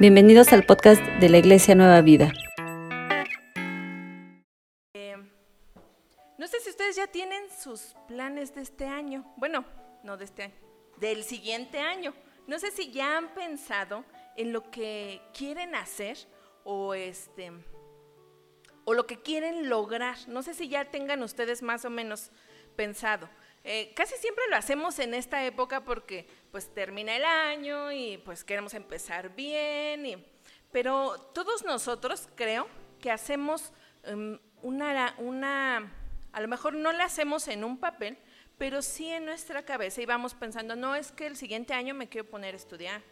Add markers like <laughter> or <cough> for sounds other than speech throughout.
Bienvenidos al podcast de la Iglesia Nueva Vida. Eh, no sé si ustedes ya tienen sus planes de este año. Bueno, no de este año, del siguiente año. No sé si ya han pensado en lo que quieren hacer o este o lo que quieren lograr. No sé si ya tengan ustedes más o menos pensado. Eh, casi siempre lo hacemos en esta época porque pues termina el año y pues queremos empezar bien, pero todos nosotros creo que hacemos em, una, una, a lo mejor no la hacemos en un papel, pero sí en nuestra cabeza y vamos pensando, no es que el siguiente año me quiero poner a estudiar,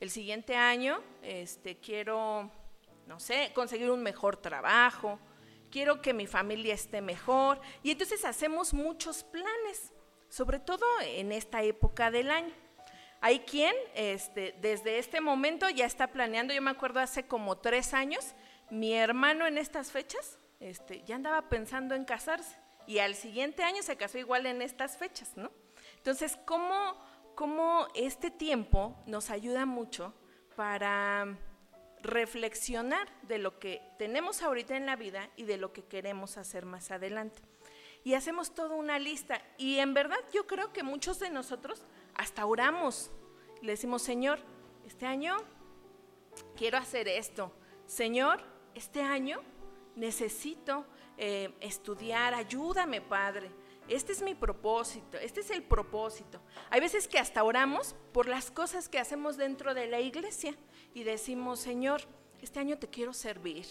el siguiente año este, quiero, no sé, conseguir un mejor trabajo, quiero que mi familia esté mejor. Y entonces hacemos muchos planes sobre todo en esta época del año. Hay quien este, desde este momento ya está planeando, yo me acuerdo hace como tres años, mi hermano en estas fechas este, ya andaba pensando en casarse y al siguiente año se casó igual en estas fechas, ¿no? Entonces, ¿cómo, cómo este tiempo nos ayuda mucho para reflexionar de lo que tenemos ahorita en la vida y de lo que queremos hacer más adelante? Y hacemos toda una lista. Y en verdad yo creo que muchos de nosotros hasta oramos. Le decimos, Señor, este año quiero hacer esto. Señor, este año necesito eh, estudiar, ayúdame, Padre. Este es mi propósito, este es el propósito. Hay veces que hasta oramos por las cosas que hacemos dentro de la iglesia y decimos, Señor, este año te quiero servir.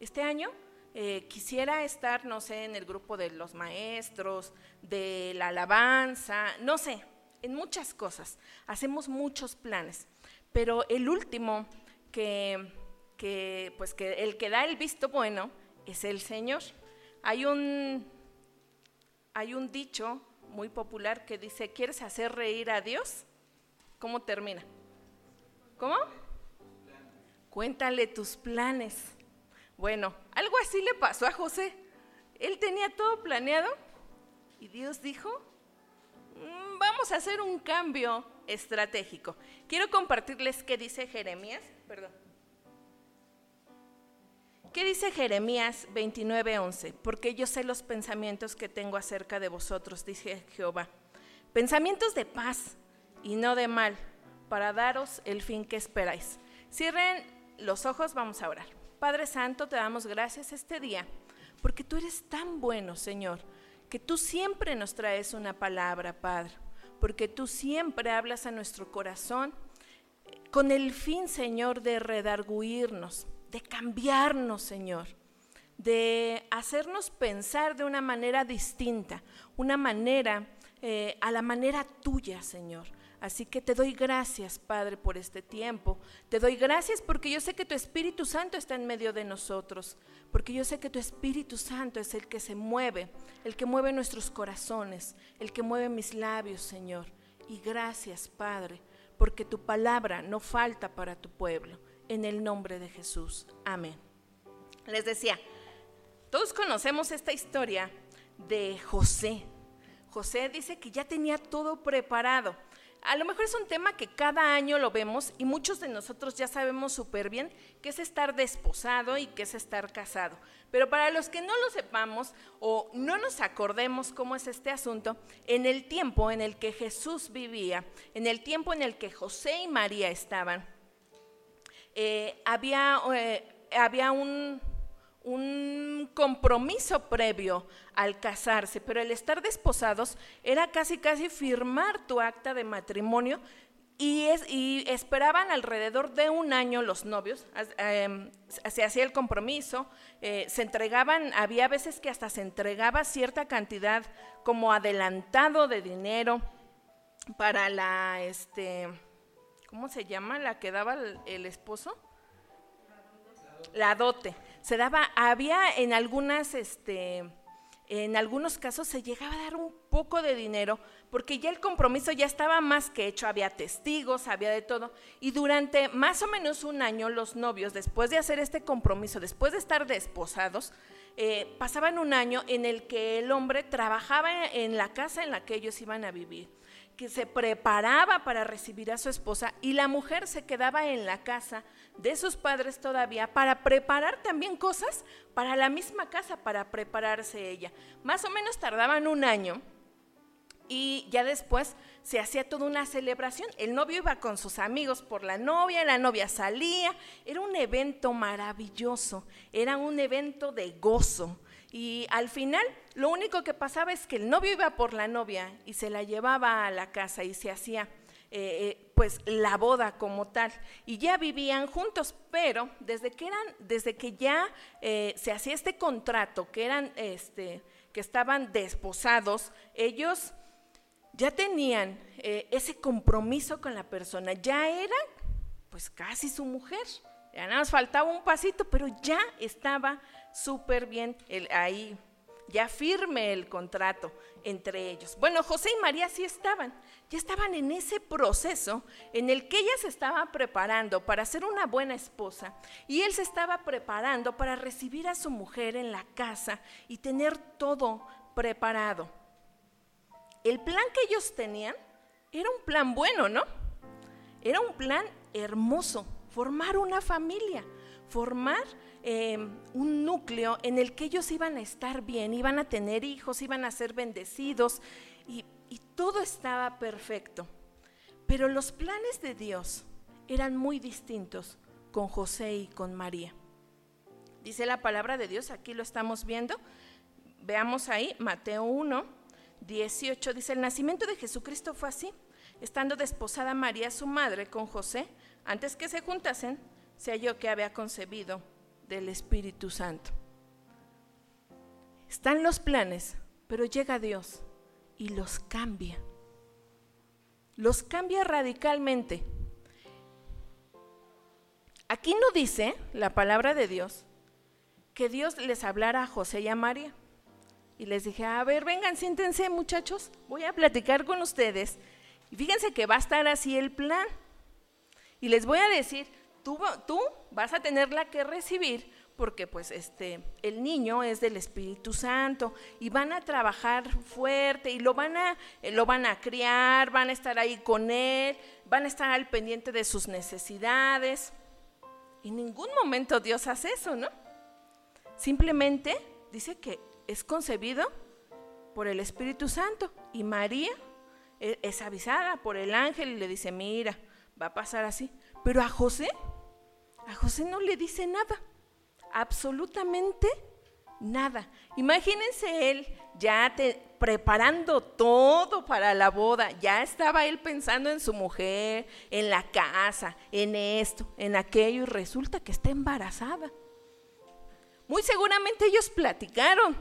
Este año eh, quisiera estar, no sé, en el grupo de los maestros, de la alabanza, no sé, en muchas cosas. Hacemos muchos planes, pero el último que, que, pues que el que da el visto bueno es el Señor. Hay un, hay un dicho muy popular que dice, ¿quieres hacer reír a Dios? ¿Cómo termina? ¿Cómo? Cuéntale tus planes. Bueno, algo así le pasó a José. Él tenía todo planeado y Dios dijo, mm, vamos a hacer un cambio estratégico. Quiero compartirles qué dice Jeremías, perdón. ¿Qué dice Jeremías 29:11? Porque yo sé los pensamientos que tengo acerca de vosotros, dice Jehová. Pensamientos de paz y no de mal, para daros el fin que esperáis. Cierren los ojos, vamos a orar. Padre Santo, te damos gracias este día, porque tú eres tan bueno, Señor, que tú siempre nos traes una palabra, Padre, porque tú siempre hablas a nuestro corazón con el fin, Señor, de redarguirnos, de cambiarnos, Señor, de hacernos pensar de una manera distinta, una manera eh, a la manera tuya, Señor. Así que te doy gracias, Padre, por este tiempo. Te doy gracias porque yo sé que tu Espíritu Santo está en medio de nosotros, porque yo sé que tu Espíritu Santo es el que se mueve, el que mueve nuestros corazones, el que mueve mis labios, Señor. Y gracias, Padre, porque tu palabra no falta para tu pueblo. En el nombre de Jesús. Amén. Les decía, todos conocemos esta historia de José. José dice que ya tenía todo preparado. A lo mejor es un tema que cada año lo vemos y muchos de nosotros ya sabemos súper bien qué es estar desposado y qué es estar casado. Pero para los que no lo sepamos o no nos acordemos cómo es este asunto, en el tiempo en el que Jesús vivía, en el tiempo en el que José y María estaban, eh, había, eh, había un, un compromiso previo al casarse, pero el estar desposados era casi casi firmar tu acta de matrimonio y, es, y esperaban alrededor de un año los novios, em, se hacía el compromiso, eh, se entregaban, había veces que hasta se entregaba cierta cantidad como adelantado de dinero para la, este, ¿cómo se llama? La que daba el esposo. La dote se daba, había en algunas, este, en algunos casos se llegaba a dar un poco de dinero porque ya el compromiso ya estaba más que hecho, había testigos, había de todo. Y durante más o menos un año los novios, después de hacer este compromiso, después de estar desposados, eh, pasaban un año en el que el hombre trabajaba en la casa en la que ellos iban a vivir. que se preparaba para recibir a su esposa y la mujer se quedaba en la casa de sus padres todavía para preparar también cosas para la misma casa, para prepararse ella. Más o menos tardaban un año y ya después se hacía toda una celebración. El novio iba con sus amigos por la novia, la novia salía. Era un evento maravilloso, era un evento de gozo. Y al final lo único que pasaba es que el novio iba por la novia y se la llevaba a la casa y se hacía eh, eh, pues la boda como tal. Y ya vivían juntos, pero desde que eran, desde que ya eh, se hacía este contrato, que eran este, que estaban desposados, ellos ya tenían ese compromiso con la persona, ya eran pues casi su mujer. Ya nada más faltaba un pasito, pero ya estaba súper bien ahí, ya firme el contrato entre ellos. Bueno, José y María sí estaban, ya estaban en ese proceso en el que ella se estaba preparando para ser una buena esposa y él se estaba preparando para recibir a su mujer en la casa y tener todo preparado. El plan que ellos tenían era un plan bueno, ¿no? Era un plan hermoso, formar una familia, formar Em, un núcleo en el que ellos iban a estar bien, iban a tener hijos, iban a ser bendecidos y, y todo estaba perfecto. Pero los planes de Dios eran muy distintos con José y con María. Dice la palabra de Dios, aquí lo estamos viendo. Veamos ahí, Mateo 1, 18, dice, el nacimiento de Jesucristo fue así. Estando desposada María, su madre, con José, antes que se juntasen, se halló que había concebido del Espíritu Santo. Están los planes, pero llega Dios y los cambia. Los cambia radicalmente. Aquí no dice la palabra de Dios que Dios les hablara a José y a María. Y les dije, a ver, vengan, siéntense muchachos, voy a platicar con ustedes. Y fíjense que va a estar así el plan. Y les voy a decir, tú, vas a tenerla que recibir porque pues este el niño es del Espíritu Santo y van a trabajar fuerte y lo van a lo van a criar, van a estar ahí con él, van a estar al pendiente de sus necesidades. En ningún momento Dios hace eso, ¿no? Simplemente dice que es concebido por el Espíritu Santo y María eh, es avisada por el ángel y le dice, "Mira, va a pasar así." Pero a José a José no le dice nada, absolutamente nada. Imagínense él ya preparando todo para la boda, ya estaba él pensando en su mujer, en la casa, en esto, en aquello, y resulta que está embarazada. Muy seguramente ellos platicaron,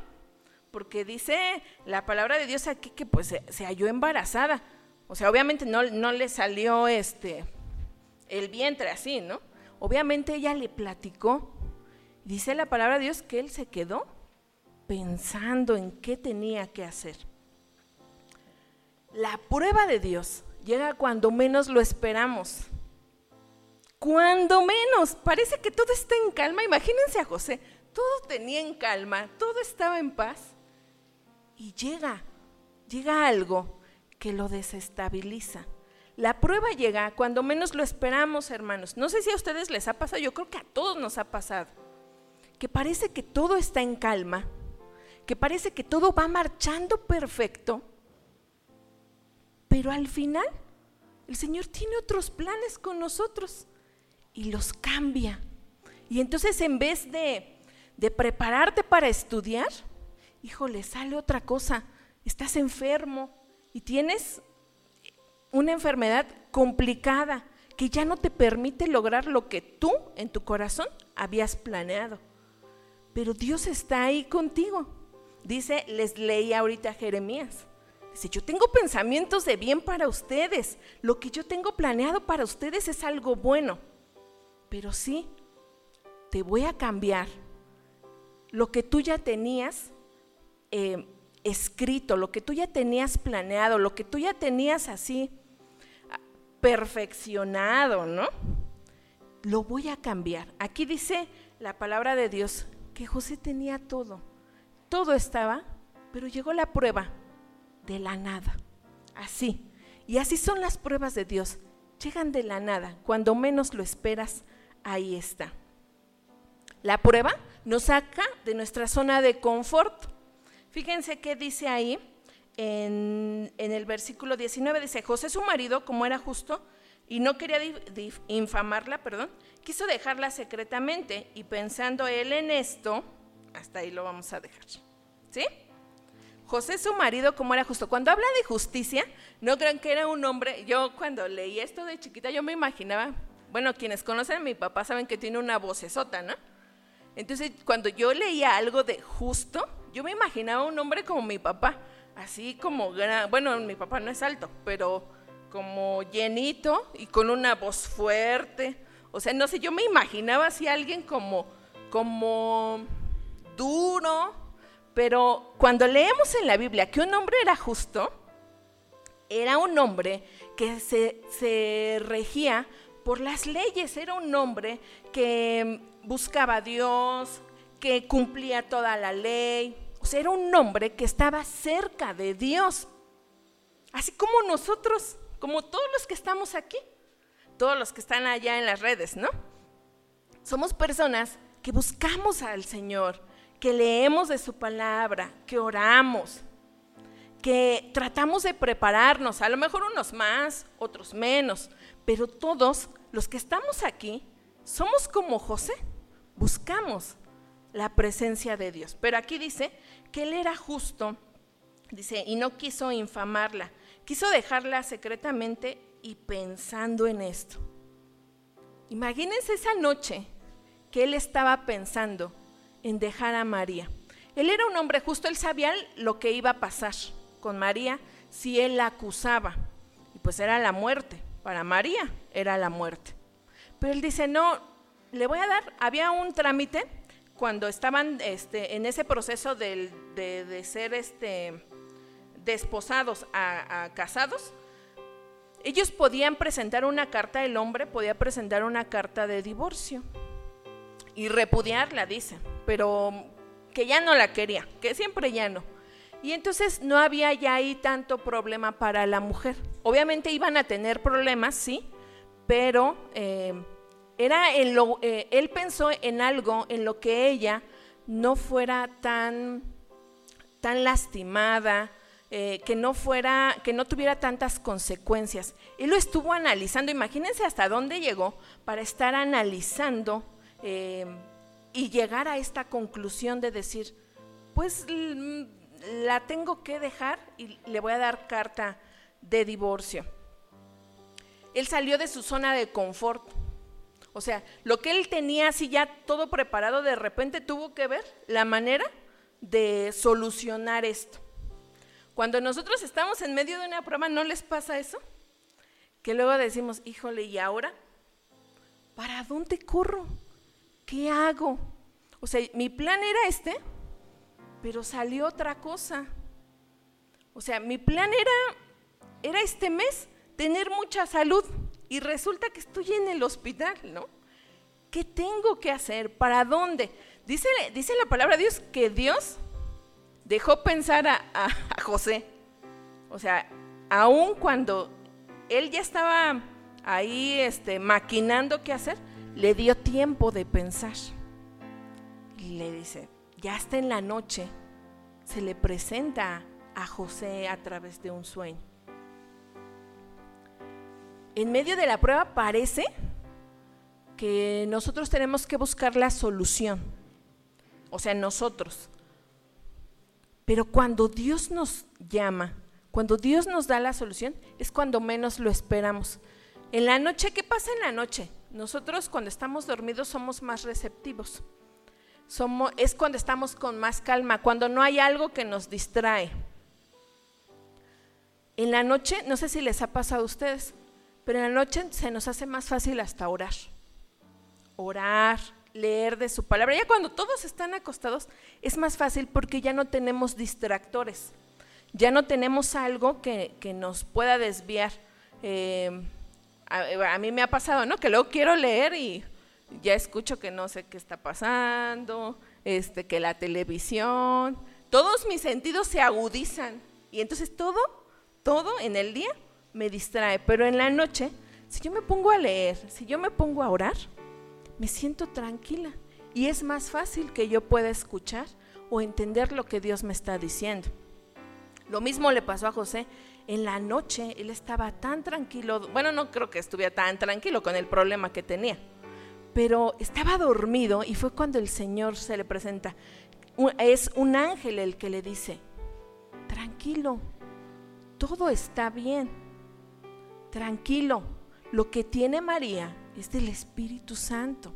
porque dice la palabra de Dios aquí que pues se, halló embarazada. O sea, obviamente no, no le salió este el vientre así, ¿no? Obviamente ella le platicó. Dice la palabra de Dios que él se quedó pensando en qué tenía que hacer. La prueba de Dios llega cuando menos lo esperamos. Cuando menos. Parece que todo está en calma. Imagínense a José. Todo tenía en calma, todo estaba en paz. Y llega, llega algo que lo desestabiliza. La prueba llega cuando menos lo esperamos, hermanos. No sé si a ustedes les ha pasado, yo creo que a todos nos ha pasado, que parece que todo está en calma, que parece que todo va marchando perfecto, pero al final el Señor tiene otros planes con nosotros y los cambia. Y entonces en vez de, de prepararte para estudiar, híjole, sale otra cosa, estás enfermo y tienes una enfermedad complicada que ya no te permite lograr lo que tú en tu corazón habías planeado. Pero Dios está ahí contigo. Dice, les leí ahorita a Jeremías. Dice, yo tengo pensamientos de bien para ustedes. Lo que yo tengo planeado para ustedes es algo bueno. Pero sí, te voy a cambiar. Lo que tú ya tenías eh, escrito, lo que tú ya tenías planeado, lo que tú ya tenías así perfeccionado, ¿no? Lo voy a cambiar. Aquí dice la palabra de Dios que José tenía todo. Todo estaba, pero llegó la prueba de la nada. Así. Y así son las pruebas de Dios. Llegan de la nada. Cuando menos lo esperas, ahí está. La prueba nos saca de nuestra zona de confort. Fíjense qué dice ahí en, el versículo 19. Dice, José su marido, como era justo, y no quería infamarla, perdón, quiso dejarla secretamente y pensando él en esto, hasta ahí lo vamos a dejar. ¿Sí? José su marido, como era justo. Cuando habla de justicia, no crean que era un hombre. Yo cuando leí esto de chiquita, yo me imaginaba, bueno, quienes conocen a mi papá saben que tiene una vocesota, ¿no? Entonces, cuando yo leía algo de justo, yo me imaginaba un hombre como mi papá, así como, bueno, mi papá no es alto, pero como llenito y con una voz fuerte. O sea, no sé, yo me imaginaba así alguien como, como duro, pero cuando leemos en la Biblia que un hombre era justo, era un hombre que se, se regía por las leyes, era un hombre que buscaba a Dios, que cumplía toda la ley. O sea, era un hombre que estaba cerca de Dios. Así como nosotros, como todos los que estamos aquí, todos los que están allá en las redes, ¿no? Somos personas que buscamos al Señor, que leemos de su palabra, que oramos, que tratamos de prepararnos, a lo mejor unos más, otros menos, pero todos los que estamos aquí somos como José buscamos la presencia de Dios. Pero aquí dice que él era justo, dice, y no quiso infamarla, quiso dejarla secretamente y pensando en esto. Imagínense esa noche que él estaba pensando en dejar a María. Él era un hombre justo, él sabía lo que iba a pasar con María si él la acusaba. Y pues era la muerte, para María era la muerte. Pero él dice, no, le voy a dar, había un trámite cuando estaban este, en ese proceso de, ser este, desposados a, casados, ellos podían presentar una carta, el hombre podía presentar una carta de divorcio y repudiarla, dice, pero que ya no la quería, que siempre ya no. Y entonces no había ya ahí tanto problema para la mujer. Obviamente iban a tener problemas, sí, pero eh, era en lo, eh, él pensó en algo en lo que ella no fuera tan, tan lastimada, eh, que no fuera, que no tuviera tantas consecuencias. Él lo estuvo analizando, imagínense hasta dónde llegó para estar analizando eh, y llegar a esta conclusión de decir, pues la tengo que dejar y le voy a dar carta de divorcio. Él salió de su zona de confort o sea, lo que él tenía así ya todo preparado, de repente tuvo que ver la manera de solucionar esto. Cuando nosotros estamos en medio de una prueba, ¿no les pasa eso? Que luego decimos, híjole, ¿y ahora? ¿Para dónde corro? ¿Qué hago? O sea, mi plan era este, pero salió otra cosa. O sea, mi plan era, era este mes tener mucha salud y resulta que estoy en el hospital, ¿no? ¿Qué tengo que hacer? ¿Para dónde? Dice, dice la palabra de Dios que Dios dejó pensar a, José. O sea, aun cuando él ya estaba ahí este, maquinando qué hacer, le dio tiempo de pensar. Y le dice, ya está en la noche, se le presenta a José a través de un sueño en medio de la prueba parece que nosotros tenemos que buscar la solución, o sea, nosotros. Pero cuando Dios nos llama, cuando Dios nos da la solución, es cuando menos lo esperamos. En la noche, ¿qué pasa en la noche? Nosotros cuando estamos dormidos somos más receptivos. Es cuando estamos con más calma, cuando no hay algo que nos distrae. En la noche, no sé si les ha pasado a ustedes, pero en la noche se nos hace más fácil hasta orar. Orar, leer de su palabra. Ya cuando todos están acostados es más fácil porque ya no tenemos distractores. Ya no tenemos algo que, nos pueda desviar. Eh, a, mí me ha pasado, ¿no? Que luego quiero leer y ya escucho que no sé qué está pasando, este, que la televisión, todos mis sentidos se agudizan. Y entonces todo, todo en el día me distrae, pero en la noche, si yo me pongo a leer, si yo me pongo a orar, me siento tranquila y es más fácil que yo pueda escuchar o entender lo que Dios me está diciendo. Lo mismo le pasó a José. En la noche él estaba tan tranquilo, bueno, no creo que estuviera tan tranquilo con el problema que tenía, pero estaba dormido y fue cuando el Señor se le presenta. Es un ángel el que le dice, tranquilo, todo está bien, tranquilo, lo que tiene María es del Espíritu Santo.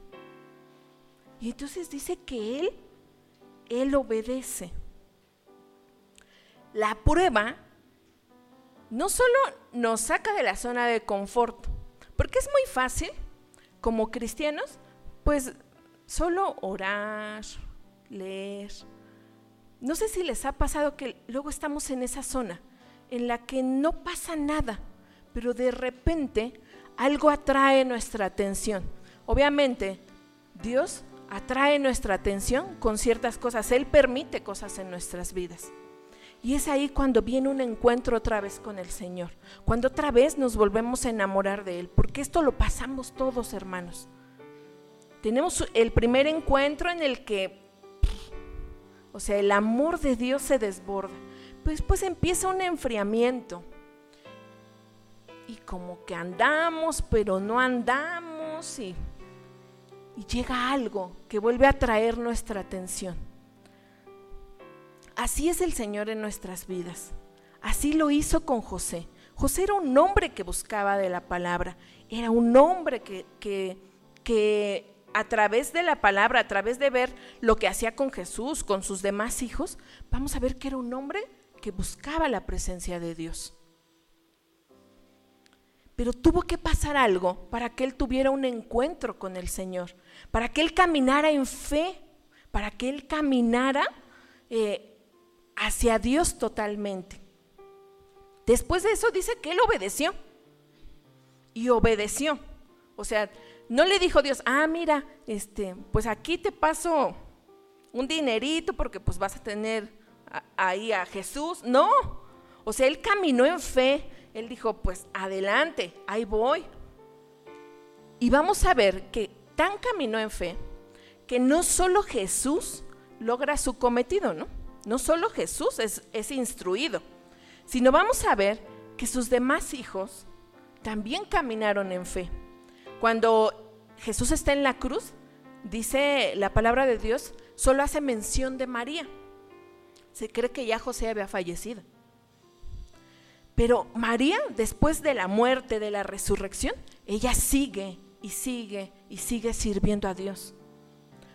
Y entonces dice que él, él obedece. La prueba no solo nos saca de la zona de confort, porque es muy fácil como cristianos, pues solo orar, leer. No sé si les ha pasado que luego estamos en esa zona en la que no pasa nada, pero de repente algo atrae nuestra atención. Obviamente, Dios atrae nuestra atención con ciertas cosas, Él permite cosas en nuestras vidas. Y es ahí cuando viene un encuentro otra vez con el Señor, cuando otra vez nos volvemos a enamorar de Él, porque esto lo pasamos todos, hermanos. Tenemos el primer encuentro en el que, o sea, el amor de Dios se desborda. Pues después empieza un enfriamiento. Y como que andamos, pero no andamos y y llega algo que vuelve a atraer nuestra atención. Así es el Señor en nuestras vidas. Así lo hizo con José. José era un hombre que buscaba de la palabra, era un hombre que, que, que a través de la palabra, a través de ver lo que hacía con Jesús, con sus demás hijos, vamos a ver que era un hombre que buscaba la presencia de Dios. Pero tuvo que pasar algo para que él tuviera un encuentro con el Señor, para que él caminara en fe, para que él caminara eh, hacia Dios totalmente. Después de eso dice que él obedeció. Y obedeció. O sea, no le dijo Dios, ah, mira, este, pues aquí te paso un dinerito porque pues vas a tener ahí a Jesús. No. O sea, él caminó en fe, él dijo, pues adelante, ahí voy. Y vamos a ver que tan caminó en fe que no solo Jesús logra su cometido, ¿no? No solo Jesús es, es instruido, sino vamos a ver que sus demás hijos también caminaron en fe. Cuando Jesús está en la cruz, dice la palabra de Dios, solo hace mención de María. Se cree que ya José había fallecido. Pero María, después de la muerte, de la resurrección, ella sigue y sigue y sigue sirviendo a Dios.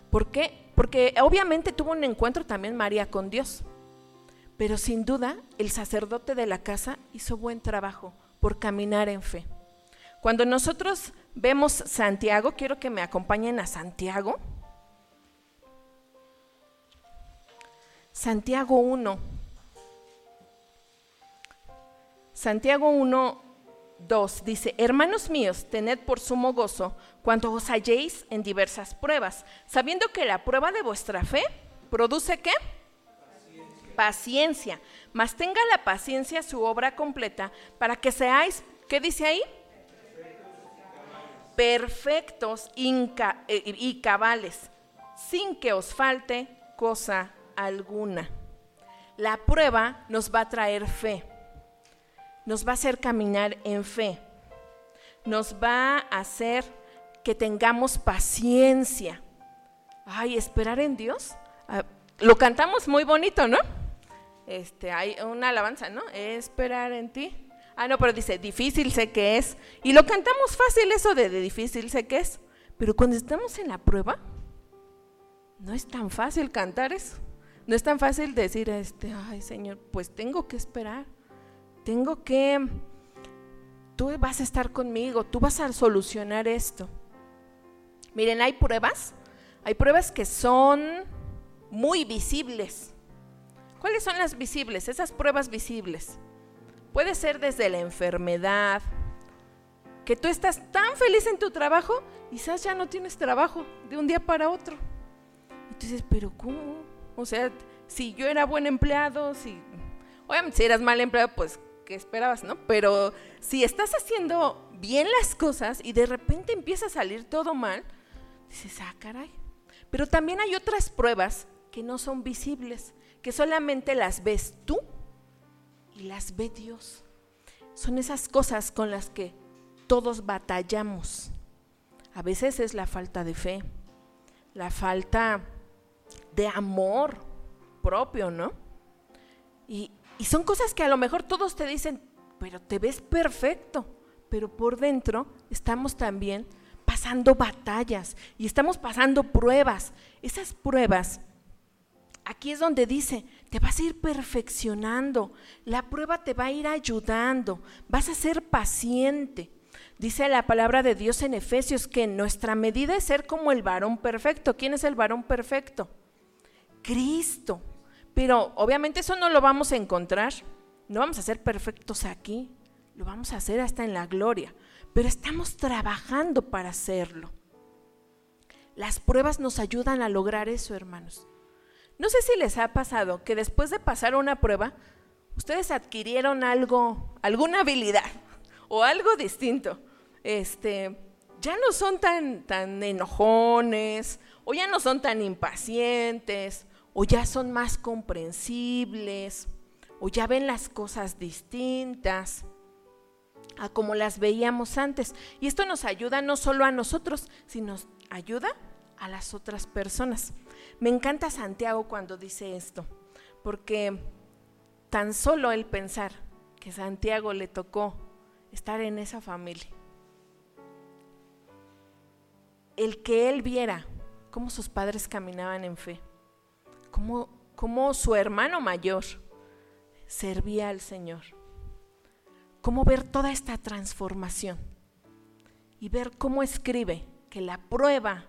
¿Por qué? Porque obviamente tuvo un encuentro también María con Dios. Pero sin duda el sacerdote de la casa hizo buen trabajo por caminar en fe. Cuando nosotros vemos Santiago, quiero que me acompañen a Santiago. Santiago 1. Santiago 1, 2 dice, hermanos míos, tened por sumo gozo cuando os halléis en diversas pruebas, sabiendo que la prueba de vuestra fe produce qué? Paciencia. paciencia. Mas tenga la paciencia su obra completa para que seáis, ¿qué dice ahí? Perfectos eh, y cabales, sin que os falte cosa alguna. La prueba nos va a traer fe nos va a hacer caminar en fe, nos va a hacer que tengamos paciencia. Ay, esperar en Dios. Ah, lo cantamos muy bonito, ¿no? Este, hay una alabanza, ¿no? Esperar en ti. Ah, no, pero dice, difícil sé que es. Y lo cantamos fácil eso de, de difícil sé que es. Pero cuando estamos en la prueba, no es tan fácil cantar eso. No es tan fácil decir, este, ay Señor, pues tengo que esperar tengo que, tú vas a estar conmigo, tú vas a solucionar esto. Miren, hay pruebas, hay pruebas que son muy visibles. ¿Cuáles son las visibles? Esas pruebas visibles. Puede ser desde la enfermedad, que tú estás tan feliz en tu trabajo quizás ya no tienes trabajo de un día para otro. Y tú dices, pero ¿cómo? O sea, si yo era buen empleado, si, obviamente si eras mal empleado, pues que esperabas, ¿no? Pero si estás haciendo bien las cosas y de repente empieza a salir todo mal, dices, ah, caray. Pero también hay otras pruebas que no son visibles, que solamente las ves tú y las ve Dios. Son esas cosas con las que todos batallamos. A veces es la falta de fe, la falta de amor propio, ¿no? Y, y son cosas que a lo mejor todos te dicen, pero te ves perfecto, pero por dentro estamos también pasando batallas y estamos pasando pruebas. Esas pruebas, aquí es donde dice, te vas a ir perfeccionando, la prueba te va a ir ayudando, vas a ser paciente. Dice la palabra de Dios en Efesios que nuestra medida es ser como el varón perfecto. ¿Quién es el varón perfecto? Cristo. Pero obviamente eso no lo vamos a encontrar. No vamos a ser perfectos aquí. Lo vamos a hacer hasta en la gloria. Pero estamos trabajando para hacerlo. Las pruebas nos ayudan a lograr eso, hermanos. No sé si les ha pasado que después de pasar una prueba, ustedes adquirieron algo, alguna habilidad o algo distinto. Este, ya no son tan, tan enojones, o ya no son tan impacientes, o ya son más comprensibles, o ya ven las cosas distintas a como las veíamos antes. Y esto nos ayuda no solo a nosotros, sino ayuda a las otras personas. Me encanta Santiago cuando dice esto, porque tan solo el pensar que Santiago le tocó estar en esa familia, el que él viera cómo sus padres caminaban en fe, cómo, cómo su hermano mayor servía al Señor, cómo ver toda esta transformación y ver cómo escribe que la prueba,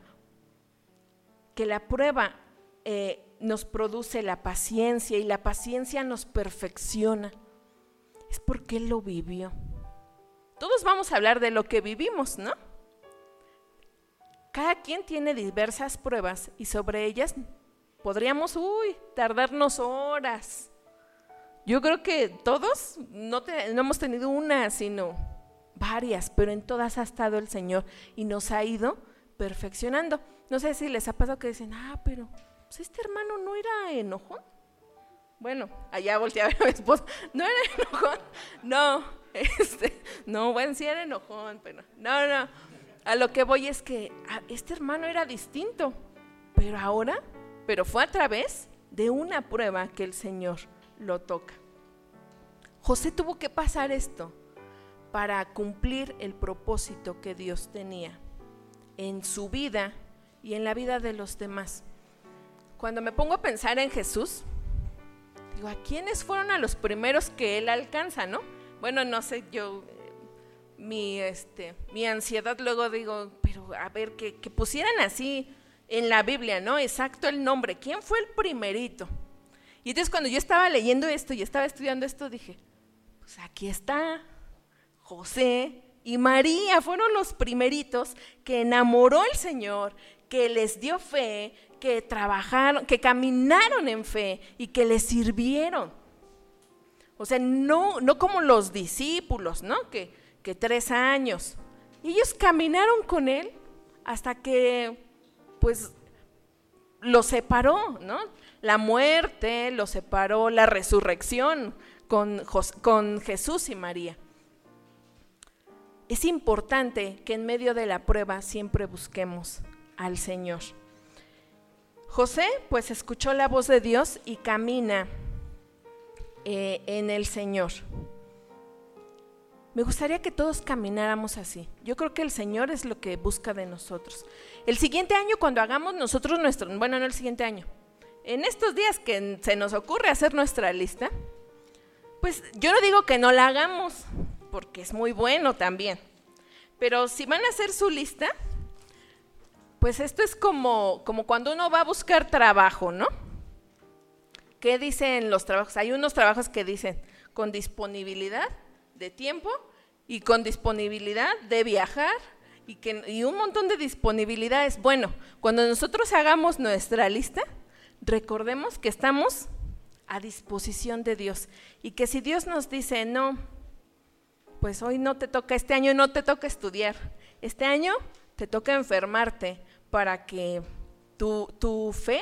que la prueba eh, nos produce la paciencia y la paciencia nos perfecciona, es porque Él lo vivió. Todos vamos a hablar de lo que vivimos, ¿no? Cada quien tiene diversas pruebas y sobre ellas podríamos, uy, tardarnos horas. Yo creo que todos no, hemos tenido una, sino varias, pero en todas ha estado el Señor y nos ha ido perfeccionando. No sé si les ha pasado que dicen, ah, pero pues, este hermano no era enojón. Bueno, allá volteé a ver a mi esposo, <laughs> no era enojón, no, <laughs> este, no, bueno, sí era enojón, pero no, no. A lo que voy es que ah, este hermano era distinto, pero ahora, pero fue a través de una prueba que el Señor lo toca. José tuvo que pasar esto para cumplir el propósito que Dios tenía en su vida y en la vida de los demás. Cuando me pongo a pensar en Jesús, digo, ¿a quiénes fueron a los primeros que él alcanza, no? Bueno, no sé, yo mi, este, mi ansiedad, luego digo, pero a ver, que, que pusieran así en la Biblia, ¿no? Exacto el nombre. ¿Quién fue el primerito? Y entonces cuando yo estaba leyendo esto y estaba estudiando esto, dije, pues aquí está José y María, fueron los primeritos que enamoró el Señor, que les dio fe, que trabajaron, que caminaron en fe y que les sirvieron. O sea, no, no como los discípulos, ¿no? Que, que tres años. Ellos caminaron con él hasta que, pues, lo separó, ¿no? La muerte lo separó, la resurrección con, con Jesús y María. Es importante que en medio de la prueba siempre busquemos al Señor. José, pues, escuchó la voz de Dios y camina eh, en el Señor. Me gustaría que todos camináramos así. Yo creo que el Señor es lo que busca de nosotros. El siguiente año, cuando hagamos nosotros nuestro, bueno, no el siguiente año, en estos días que se nos ocurre hacer nuestra lista, pues yo no digo que no la hagamos, porque es muy bueno también. Pero si van a hacer su lista, pues esto es como, como cuando uno va a buscar trabajo, ¿no? ¿Qué dicen los trabajos? Hay unos trabajos que dicen con disponibilidad de tiempo y con disponibilidad de viajar y, que, y un montón de disponibilidades. Bueno, cuando nosotros hagamos nuestra lista, recordemos que estamos a disposición de Dios. Y que si Dios nos dice, no, pues hoy no te toca, este año no te toca estudiar, este año te toca enfermarte para que tu, tu fe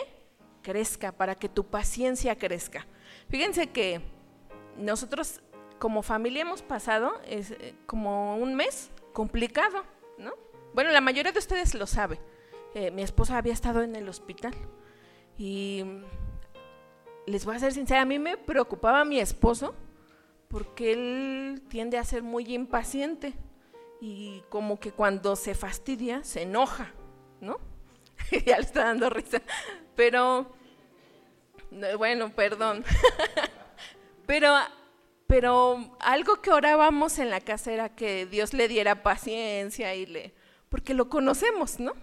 crezca, para que tu paciencia crezca. Fíjense que nosotros como familia hemos pasado es, eh, como un mes complicado, ¿no? Bueno, la mayoría de ustedes lo sabe. Eh, mi esposa había estado en el hospital y les voy a ser sincera, a mí me preocupaba mi esposo porque él tiende a ser muy impaciente y como que cuando se fastidia se enoja, ¿no? <laughs> ya le está dando risa. Pero, bueno, perdón. <laughs> pero, pero algo que orábamos en la casa era que Dios le diera paciencia y le, porque lo conocemos, ¿no?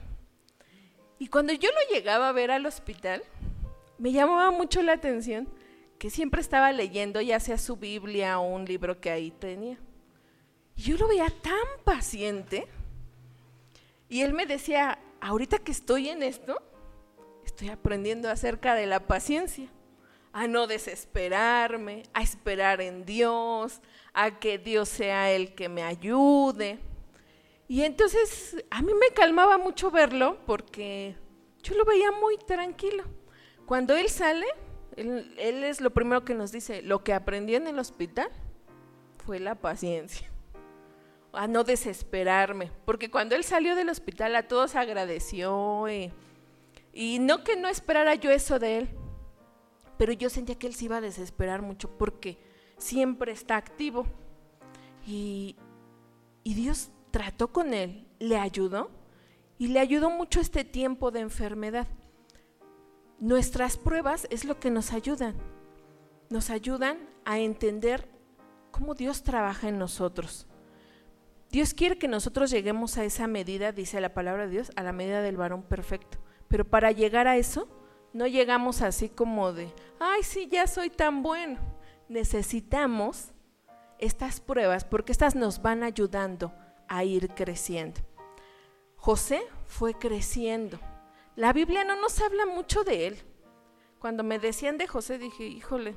Y cuando yo lo llegaba a ver al hospital, me llamaba mucho la atención que siempre estaba leyendo ya sea su Biblia o un libro que ahí tenía. Y yo lo veía tan paciente. Y él me decía, ahorita que estoy en esto, estoy aprendiendo acerca de la paciencia, a no desesperarme, a esperar en Dios, a que Dios sea el que me ayude. Y entonces a mí me calmaba mucho verlo porque yo lo veía muy tranquilo. Cuando él sale, él, es lo primero que nos dice, lo que aprendí en el hospital fue la paciencia, a no desesperarme, porque cuando él salió del hospital a todos agradeció y, y no que no esperara yo eso de él, pero yo sentía que él se iba a desesperar mucho porque siempre está activo y, y Dios trató con él, le ayudó y le ayudó mucho este tiempo de enfermedad. Nuestras pruebas es lo que nos ayudan, nos ayudan a entender cómo Dios trabaja en nosotros. Dios quiere que nosotros lleguemos a esa medida, dice la palabra de Dios, a la medida del varón perfecto. Pero para llegar a eso, no llegamos así como de, ay, sí, ya soy tan bueno. Necesitamos estas pruebas porque estas nos van ayudando a ir creciendo. José fue creciendo. La Biblia no nos habla mucho de él. Cuando me decían de José dije, híjole,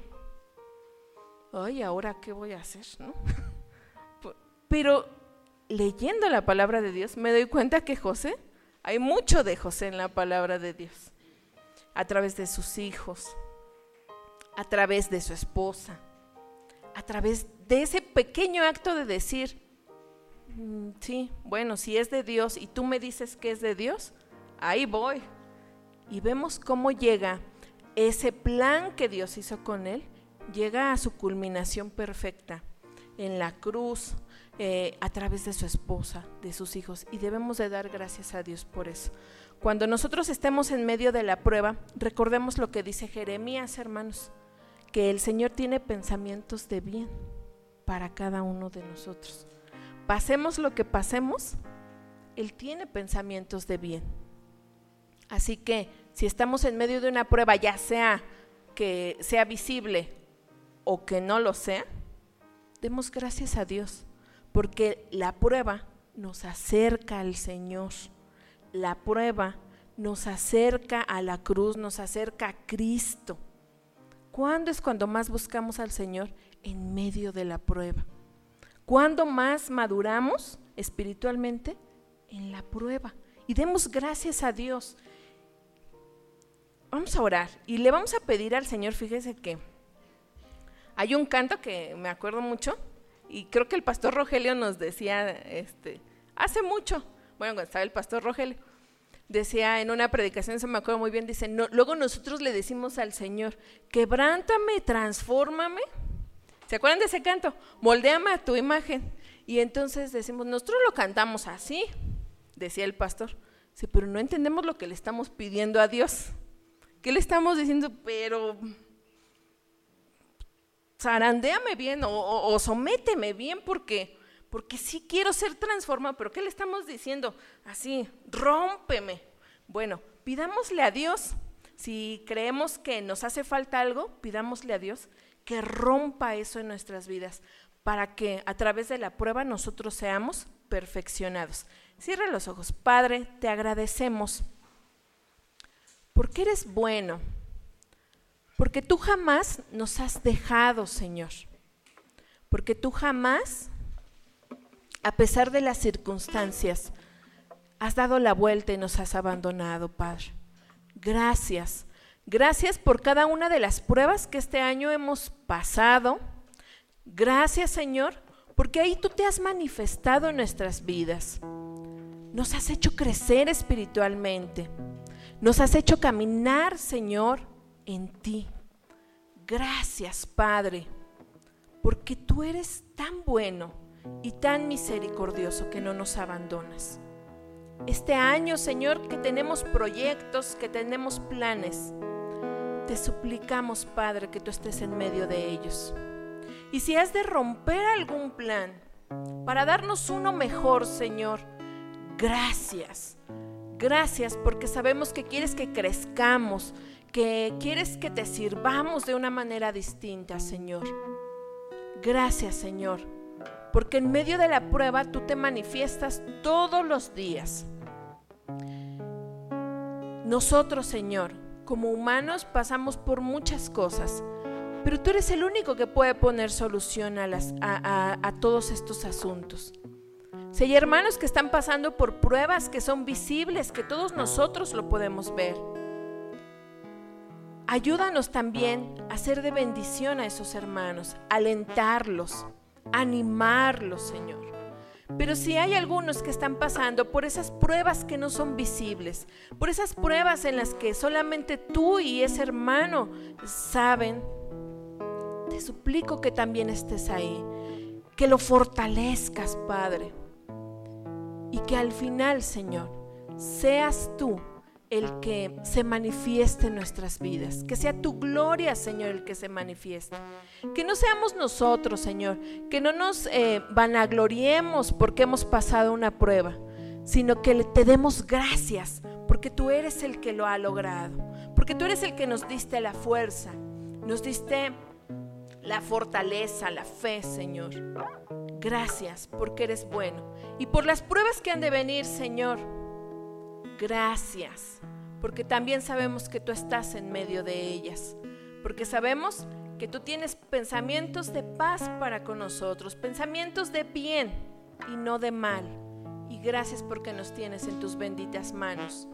ay, ahora qué voy a hacer, ¿no? <laughs> Pero leyendo la palabra de Dios me doy cuenta que José, hay mucho de José en la palabra de Dios, a través de sus hijos, a través de su esposa, a través de ese pequeño acto de decir, Mm, sí, bueno, si es de Dios y tú me dices que es de Dios, ahí voy. Y vemos cómo llega ese plan que Dios hizo con él, llega a su culminación perfecta en la cruz, eh, a través de su esposa, de sus hijos. Y debemos de dar gracias a Dios por eso. Cuando nosotros estemos en medio de la prueba, recordemos lo que dice Jeremías, hermanos, que el Señor tiene pensamientos de bien para cada uno de nosotros pasemos lo que pasemos, Él tiene pensamientos de bien. Así que si estamos en medio de una prueba, ya sea que sea visible o que no lo sea, demos gracias a Dios, porque la prueba nos acerca al Señor. La prueba nos acerca a la cruz, nos acerca a Cristo. ¿Cuándo es cuando más buscamos al Señor? En medio de la prueba. ¿Cuándo más maduramos espiritualmente? En la prueba. Y demos gracias a Dios. Vamos a orar y le vamos a pedir al Señor, fíjese que hay un canto que me acuerdo mucho y creo que el pastor Rogelio nos decía, este, hace mucho, bueno, cuando estaba el pastor Rogelio, decía en una predicación, se me acuerdo muy bien, dice, luego nosotros le decimos al Señor, quebrántame, transfórmame ¿Se acuerdan de ese canto? Moldeame a tu imagen. Y entonces decimos, nosotros lo cantamos así, decía el pastor. Sí, pero no entendemos lo que le estamos pidiendo a Dios. ¿Qué le estamos diciendo? Pero zarandéame bien o, sométeme bien porque, porque sí quiero ser transformado. Pero ¿qué le estamos diciendo? Así, rómpeme. Bueno, pidámosle a Dios. Si creemos que nos hace falta algo, pidámosle a Dios que rompa eso en nuestras vidas, para que a través de la prueba nosotros seamos perfeccionados. Cierra los ojos. Padre, te agradecemos porque eres bueno, Porque tú jamás nos has dejado, Señor. Porque tú jamás, a pesar de las circunstancias, has dado la vuelta y nos has abandonado, Padre. Gracias. Gracias por cada una de las pruebas que este año hemos pasado. Gracias, Señor, porque ahí tú te has manifestado en nuestras vidas. Nos has hecho crecer espiritualmente. Nos has hecho caminar, Señor, en ti. Gracias, Padre, porque tú eres tan bueno y tan misericordioso que no nos abandonas. Este año, Señor, que tenemos proyectos, que tenemos planes, te suplicamos, Padre, que tú estés en medio de ellos. Y si has de romper algún plan para darnos uno mejor, Señor, gracias. Gracias porque sabemos que quieres que crezcamos, que quieres que te sirvamos de una manera distinta, Señor. Gracias, Señor, porque en medio de la prueba tú te manifiestas todos los días. Nosotros, Señor, como humanos pasamos por muchas cosas, pero tú eres el único que puede poner solución a, todos estos asuntos. Si hay hermanos que están pasando por pruebas que son visibles, que todos nosotros lo podemos ver. Ayúdanos también a ser de bendición a esos hermanos, alentarlos, animarlos, Señor. Pero si hay algunos que están pasando por esas pruebas que no son visibles, por esas pruebas en las que solamente tú y ese hermano saben, te suplico que también estés ahí, que lo fortalezcas, Padre. Y que al final, Señor, seas tú el que se manifieste en nuestras vidas. Que sea tu gloria, Señor, el que se manifieste. Que no seamos nosotros, Señor. Que no nos eh, vanagloriemos porque hemos pasado una prueba, sino que te demos gracias porque tú eres el que lo ha logrado. Porque tú eres el que nos diste la fuerza, nos diste la fortaleza, la fe, Señor. Gracias porque eres bueno. Y por las pruebas que han de venir, Señor, gracias. Porque también sabemos que tú estás en medio de ellas. Porque sabemos que tú tienes pensamientos de paz para con nosotros, pensamientos de bien y no de mal. Y gracias porque nos tienes en tus benditas manos.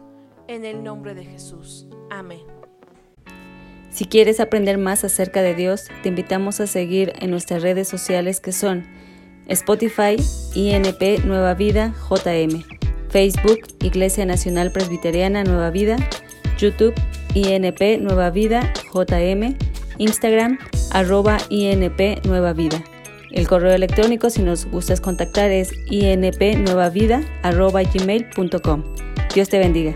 En el nombre de Jesús. Amén. Si quieres aprender más acerca de Dios, te invitamos a seguir en nuestras redes sociales que son Spotify, INP Nueva Vida, JM, Facebook, Iglesia Nacional Presbiteriana Nueva Vida, YouTube, INP Nueva Vida, JM, Instagram, arroba INP Nueva Vida. El correo electrónico, si nos gustas contactar, es inpnuevavida, arroba gmail.com. Dios te bendiga.